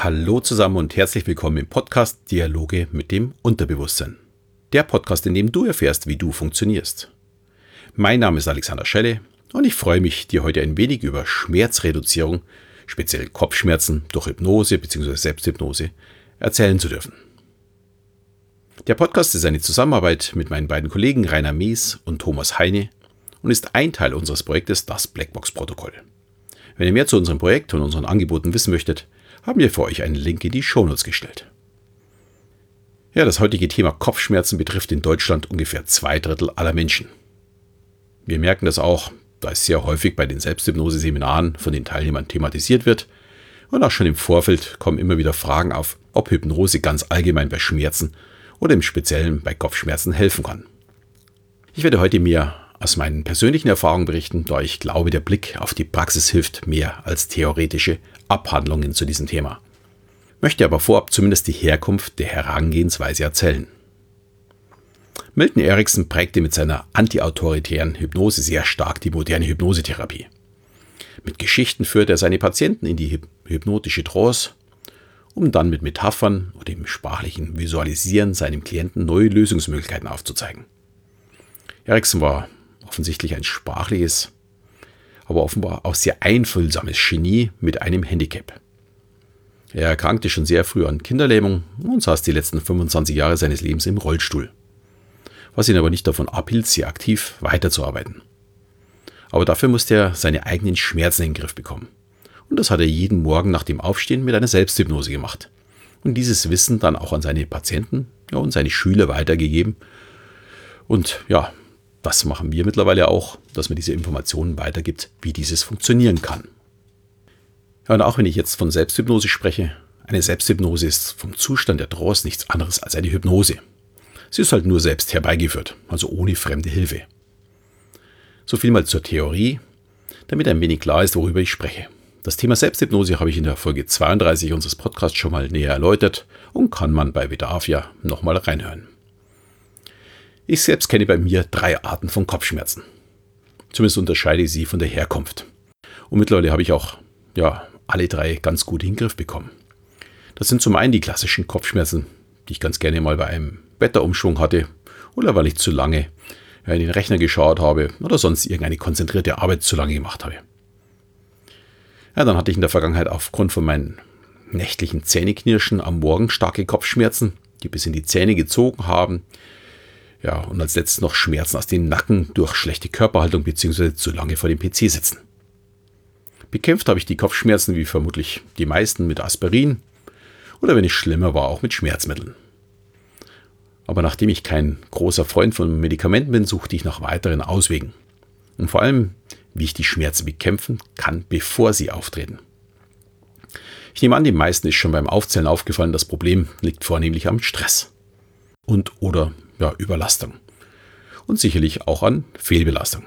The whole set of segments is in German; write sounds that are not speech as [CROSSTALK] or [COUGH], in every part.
Hallo zusammen und herzlich willkommen im Podcast Dialoge mit dem Unterbewusstsein. Der Podcast, in dem du erfährst, wie du funktionierst. Mein Name ist Alexander Schelle und ich freue mich, dir heute ein wenig über Schmerzreduzierung, speziell Kopfschmerzen durch Hypnose bzw. Selbsthypnose, erzählen zu dürfen. Der Podcast ist eine Zusammenarbeit mit meinen beiden Kollegen Rainer Mees und Thomas Heine und ist ein Teil unseres Projektes Das Blackbox-Protokoll. Wenn ihr mehr zu unserem Projekt und unseren Angeboten wissen möchtet, haben wir für euch einen Link in die Shownotes gestellt. Ja, das heutige Thema Kopfschmerzen betrifft in Deutschland ungefähr zwei Drittel aller Menschen. Wir merken das auch, da es sehr häufig bei den Selbsthypnose-Seminaren von den Teilnehmern thematisiert wird. Und auch schon im Vorfeld kommen immer wieder Fragen auf, ob Hypnose ganz allgemein bei Schmerzen oder im Speziellen bei Kopfschmerzen helfen kann. Ich werde heute mehr aus meinen persönlichen Erfahrungen berichten, da ich glaube, der Blick auf die Praxis hilft mehr als theoretische Abhandlungen zu diesem Thema. Möchte aber vorab zumindest die Herkunft der Herangehensweise erzählen. Milton Erickson prägte mit seiner antiautoritären Hypnose sehr stark die moderne Hypnosetherapie. Mit Geschichten führte er seine Patienten in die hypnotische Trance, um dann mit Metaphern oder dem sprachlichen Visualisieren seinem Klienten neue Lösungsmöglichkeiten aufzuzeigen. Erickson war offensichtlich ein sprachliches, aber offenbar auch sehr einfühlsames Genie mit einem Handicap. Er erkrankte schon sehr früh an Kinderlähmung und saß die letzten 25 Jahre seines Lebens im Rollstuhl, was ihn aber nicht davon abhielt, sehr aktiv weiterzuarbeiten. Aber dafür musste er seine eigenen Schmerzen in den Griff bekommen. Und das hat er jeden Morgen nach dem Aufstehen mit einer Selbsthypnose gemacht. Und dieses Wissen dann auch an seine Patienten ja, und seine Schüler weitergegeben. Und ja, das machen wir mittlerweile auch, dass man diese Informationen weitergibt, wie dieses funktionieren kann. Und auch wenn ich jetzt von Selbsthypnose spreche, eine Selbsthypnose ist vom Zustand der Trance nichts anderes als eine Hypnose. Sie ist halt nur selbst herbeigeführt, also ohne fremde Hilfe. So viel mal zur Theorie, damit ein wenig klar ist, worüber ich spreche. Das Thema Selbsthypnose habe ich in der Folge 32 unseres Podcasts schon mal näher erläutert und kann man bei Bedarf nochmal reinhören. Ich selbst kenne bei mir drei Arten von Kopfschmerzen. Zumindest unterscheide ich sie von der Herkunft. Und mittlerweile habe ich auch ja, alle drei ganz gut in den Griff bekommen. Das sind zum einen die klassischen Kopfschmerzen, die ich ganz gerne mal bei einem Wetterumschwung hatte oder weil ich zu lange in den Rechner geschaut habe oder sonst irgendeine konzentrierte Arbeit zu lange gemacht habe. Ja, dann hatte ich in der Vergangenheit aufgrund von meinen nächtlichen Zähneknirschen am Morgen starke Kopfschmerzen, die bis in die Zähne gezogen haben, ja, und als letztes noch Schmerzen aus dem Nacken durch schlechte Körperhaltung bzw. zu lange vor dem PC sitzen. Bekämpft habe ich die Kopfschmerzen wie vermutlich die meisten mit Aspirin oder wenn es schlimmer war auch mit Schmerzmitteln. Aber nachdem ich kein großer Freund von Medikamenten bin, suchte ich nach weiteren Auswegen. Und vor allem, wie ich die Schmerzen bekämpfen kann, bevor sie auftreten. Ich nehme an, den meisten ist schon beim Aufzählen aufgefallen, das Problem liegt vornehmlich am Stress und oder ja, Überlastung. Und sicherlich auch an Fehlbelastung.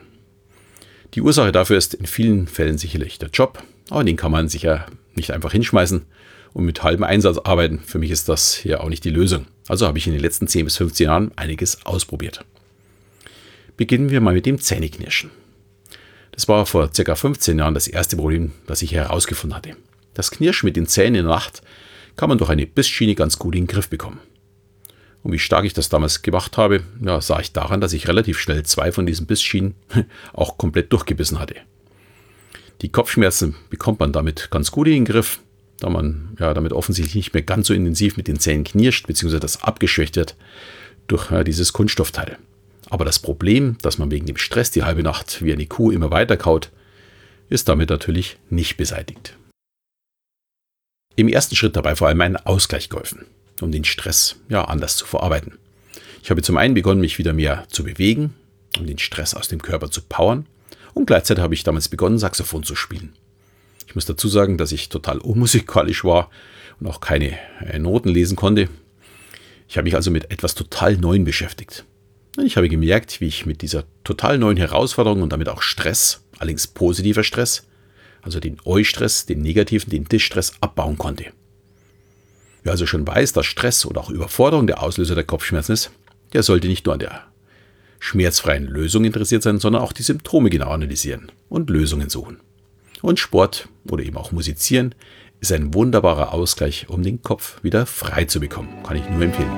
Die Ursache dafür ist in vielen Fällen sicherlich der Job, aber den kann man sicher nicht einfach hinschmeißen und mit halbem Einsatz arbeiten. Für mich ist das hier auch nicht die Lösung. Also habe ich in den letzten 10 bis 15 Jahren einiges ausprobiert. Beginnen wir mal mit dem Zähneknirschen. Das war vor ca. 15 Jahren das erste Problem, das ich herausgefunden hatte. Das Knirschen mit den Zähnen in der Nacht kann man durch eine Bissschiene ganz gut in den Griff bekommen. Und wie stark ich das damals gemacht habe, ja, sah ich daran, dass ich relativ schnell zwei von diesen Bissschienen [LAUGHS] auch komplett durchgebissen hatte. Die Kopfschmerzen bekommt man damit ganz gut in den Griff, da man ja damit offensichtlich nicht mehr ganz so intensiv mit den Zähnen knirscht, beziehungsweise das abgeschwächt wird durch ja, dieses Kunststoffteil. Aber das Problem, dass man wegen dem Stress die halbe Nacht wie eine Kuh immer weiter kaut, ist damit natürlich nicht beseitigt. Im ersten Schritt dabei vor allem ein Ausgleich geholfen um den Stress ja anders zu verarbeiten. Ich habe zum einen begonnen, mich wieder mehr zu bewegen, um den Stress aus dem Körper zu powern. Und gleichzeitig habe ich damals begonnen, Saxophon zu spielen. Ich muss dazu sagen, dass ich total unmusikalisch war und auch keine äh, Noten lesen konnte. Ich habe mich also mit etwas total Neuem beschäftigt. Ich habe gemerkt, wie ich mit dieser total neuen Herausforderung und damit auch Stress, allerdings positiver Stress, also den Eu-Stress, den negativen, den Distress abbauen konnte. Wer also schon weiß, dass Stress oder auch Überforderung der Auslöser der Kopfschmerzen ist, der sollte nicht nur an der schmerzfreien Lösung interessiert sein, sondern auch die Symptome genau analysieren und Lösungen suchen. Und Sport oder eben auch Musizieren ist ein wunderbarer Ausgleich, um den Kopf wieder frei zu bekommen. Kann ich nur empfehlen.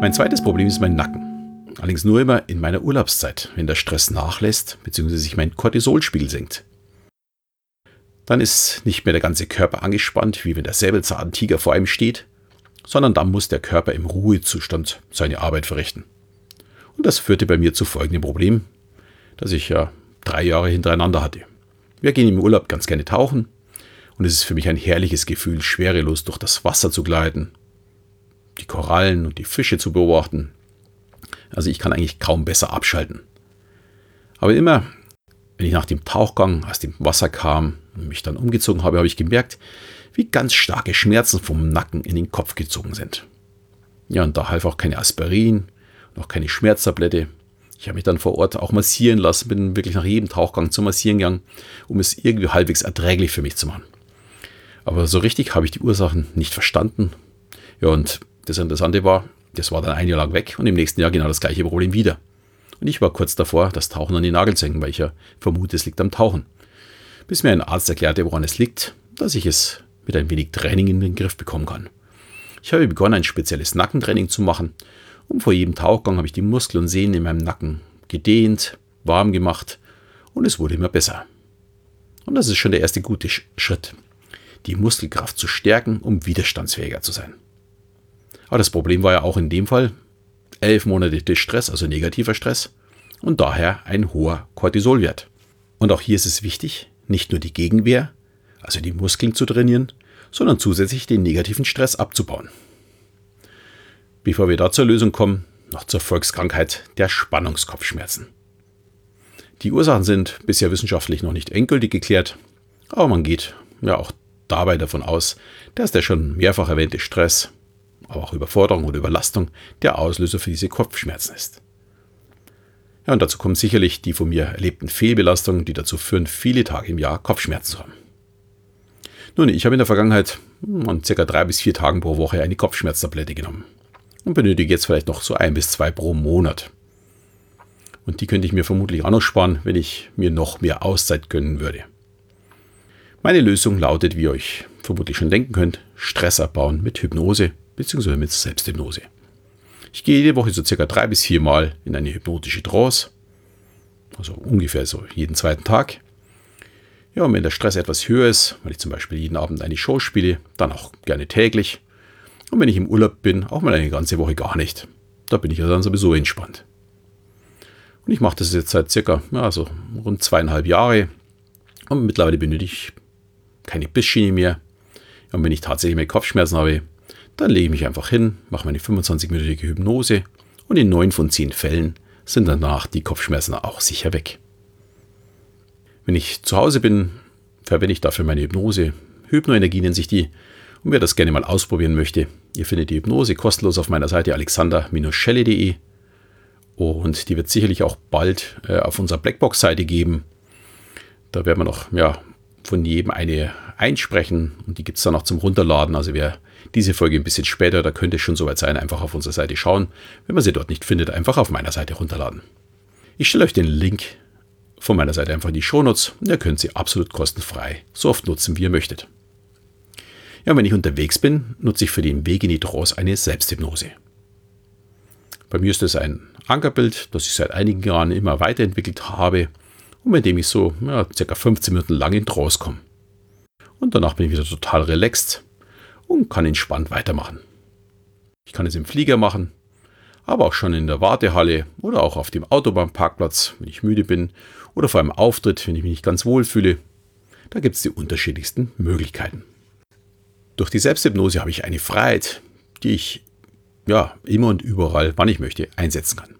Mein zweites Problem ist mein Nacken. Allerdings nur immer in meiner Urlaubszeit, wenn der Stress nachlässt bzw. sich mein Cortisolspiegel senkt. Dann ist nicht mehr der ganze Körper angespannt, wie wenn der Säbelzahntiger vor einem steht, sondern dann muss der Körper im Ruhezustand seine Arbeit verrichten. Und das führte bei mir zu folgendem Problem, das ich ja drei Jahre hintereinander hatte. Wir gehen im Urlaub ganz gerne tauchen und es ist für mich ein herrliches Gefühl, schwerelos durch das Wasser zu gleiten, die Korallen und die Fische zu beobachten. Also ich kann eigentlich kaum besser abschalten. Aber immer, wenn ich nach dem Tauchgang aus dem Wasser kam mich dann umgezogen habe, habe ich gemerkt, wie ganz starke Schmerzen vom Nacken in den Kopf gezogen sind. Ja, und da half auch keine Aspirin, noch keine Schmerztablette. Ich habe mich dann vor Ort auch massieren lassen, bin wirklich nach jedem Tauchgang zum Massieren gegangen, um es irgendwie halbwegs erträglich für mich zu machen. Aber so richtig habe ich die Ursachen nicht verstanden. Ja, und das Interessante war, das war dann ein Jahr lang weg und im nächsten Jahr genau das gleiche Problem wieder. Und ich war kurz davor, das Tauchen an die Nagel zu hängen, weil ich ja vermute, es liegt am Tauchen. Bis mir ein Arzt erklärte, woran es liegt, dass ich es mit ein wenig Training in den Griff bekommen kann. Ich habe begonnen, ein spezielles Nackentraining zu machen und vor jedem Tauchgang habe ich die Muskeln und Sehnen in meinem Nacken gedehnt, warm gemacht und es wurde immer besser. Und das ist schon der erste gute Schritt, die Muskelkraft zu stärken, um widerstandsfähiger zu sein. Aber das Problem war ja auch in dem Fall elf Monate Stress, also negativer Stress und daher ein hoher Cortisolwert. Und auch hier ist es wichtig, nicht nur die Gegenwehr, also die Muskeln zu trainieren, sondern zusätzlich den negativen Stress abzubauen. Bevor wir da zur Lösung kommen, noch zur Volkskrankheit der Spannungskopfschmerzen. Die Ursachen sind bisher wissenschaftlich noch nicht endgültig geklärt, aber man geht ja auch dabei davon aus, dass der schon mehrfach erwähnte Stress, aber auch Überforderung oder Überlastung der Auslöser für diese Kopfschmerzen ist. Ja, und dazu kommen sicherlich die von mir erlebten Fehlbelastungen, die dazu führen, viele Tage im Jahr Kopfschmerzen zu haben. Nun, ich habe in der Vergangenheit an ca. drei bis vier Tagen pro Woche eine Kopfschmerztablette genommen und benötige jetzt vielleicht noch so ein bis zwei pro Monat. Und die könnte ich mir vermutlich auch noch sparen, wenn ich mir noch mehr Auszeit gönnen würde. Meine Lösung lautet, wie ihr euch vermutlich schon denken könnt, Stress abbauen mit Hypnose bzw. mit Selbsthypnose. Ich gehe jede Woche so circa drei bis vier Mal in eine hypnotische Trance, also ungefähr so jeden zweiten Tag. Ja, und wenn der Stress etwas höher ist, weil ich zum Beispiel jeden Abend eine Show spiele, dann auch gerne täglich, und wenn ich im Urlaub bin, auch mal eine ganze Woche gar nicht. Da bin ich ja dann sowieso entspannt. Und ich mache das jetzt seit circa, ja, so rund zweieinhalb Jahre. Und mittlerweile benötige ich keine Bissschiene mehr. Und wenn ich tatsächlich mehr Kopfschmerzen habe, dann lege ich mich einfach hin, mache meine 25-minütige Hypnose und in neun von zehn Fällen sind danach die Kopfschmerzen auch sicher weg. Wenn ich zu Hause bin, verwende ich dafür meine Hypnose. Hypnoenergie nennt sich die. Und wer das gerne mal ausprobieren möchte, Ihr findet die Hypnose kostenlos auf meiner Seite alexander-schelle.de und die wird sicherlich auch bald äh, auf unserer Blackbox-Seite geben. Da werden wir noch ja, von jedem eine einsprechen und die gibt es dann noch zum Runterladen. Also wer diese Folge ein bisschen später, da könnte es schon soweit sein, einfach auf unserer Seite schauen. Wenn man sie dort nicht findet, einfach auf meiner Seite runterladen. Ich stelle euch den Link von meiner Seite einfach in die Shownotes und ihr könnt sie absolut kostenfrei so oft nutzen, wie ihr möchtet. Ja, wenn ich unterwegs bin, nutze ich für den Weg in die Trance eine Selbsthypnose. Bei mir ist es ein Ankerbild, das ich seit einigen Jahren immer weiterentwickelt habe und mit dem ich so ja, circa 15 Minuten lang in Trance komme. Und danach bin ich wieder total relaxed und kann entspannt weitermachen. Ich kann es im Flieger machen, aber auch schon in der Wartehalle oder auch auf dem Autobahnparkplatz, wenn ich müde bin oder vor einem Auftritt, wenn ich mich nicht ganz wohl fühle. Da gibt es die unterschiedlichsten Möglichkeiten. Durch die Selbsthypnose habe ich eine Freiheit, die ich ja immer und überall, wann ich möchte, einsetzen kann.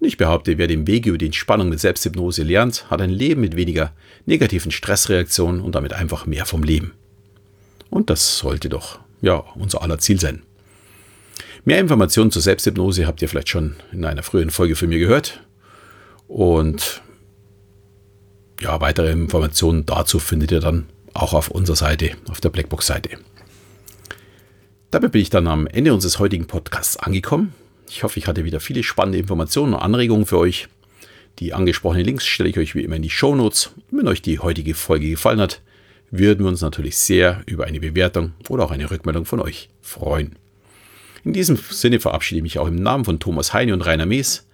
Und ich behaupte, wer den Weg über die Entspannung mit Selbsthypnose lernt, hat ein Leben mit weniger negativen Stressreaktionen und damit einfach mehr vom Leben. Und das sollte doch ja unser aller Ziel sein. Mehr Informationen zur Selbsthypnose habt ihr vielleicht schon in einer früheren Folge von mir gehört. Und ja, weitere Informationen dazu findet ihr dann auch auf unserer Seite, auf der Blackbox-Seite. Damit bin ich dann am Ende unseres heutigen Podcasts angekommen. Ich hoffe, ich hatte wieder viele spannende Informationen und Anregungen für euch. Die angesprochenen Links stelle ich euch wie immer in die Show Notes. Wenn euch die heutige Folge gefallen hat, würden wir uns natürlich sehr über eine Bewertung oder auch eine Rückmeldung von euch freuen. In diesem Sinne verabschiede ich mich auch im Namen von Thomas Heine und Rainer Mees.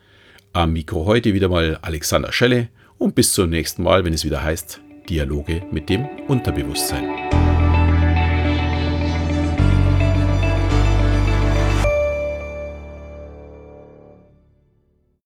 Am Mikro heute wieder mal Alexander Schelle und bis zum nächsten Mal, wenn es wieder heißt Dialoge mit dem Unterbewusstsein.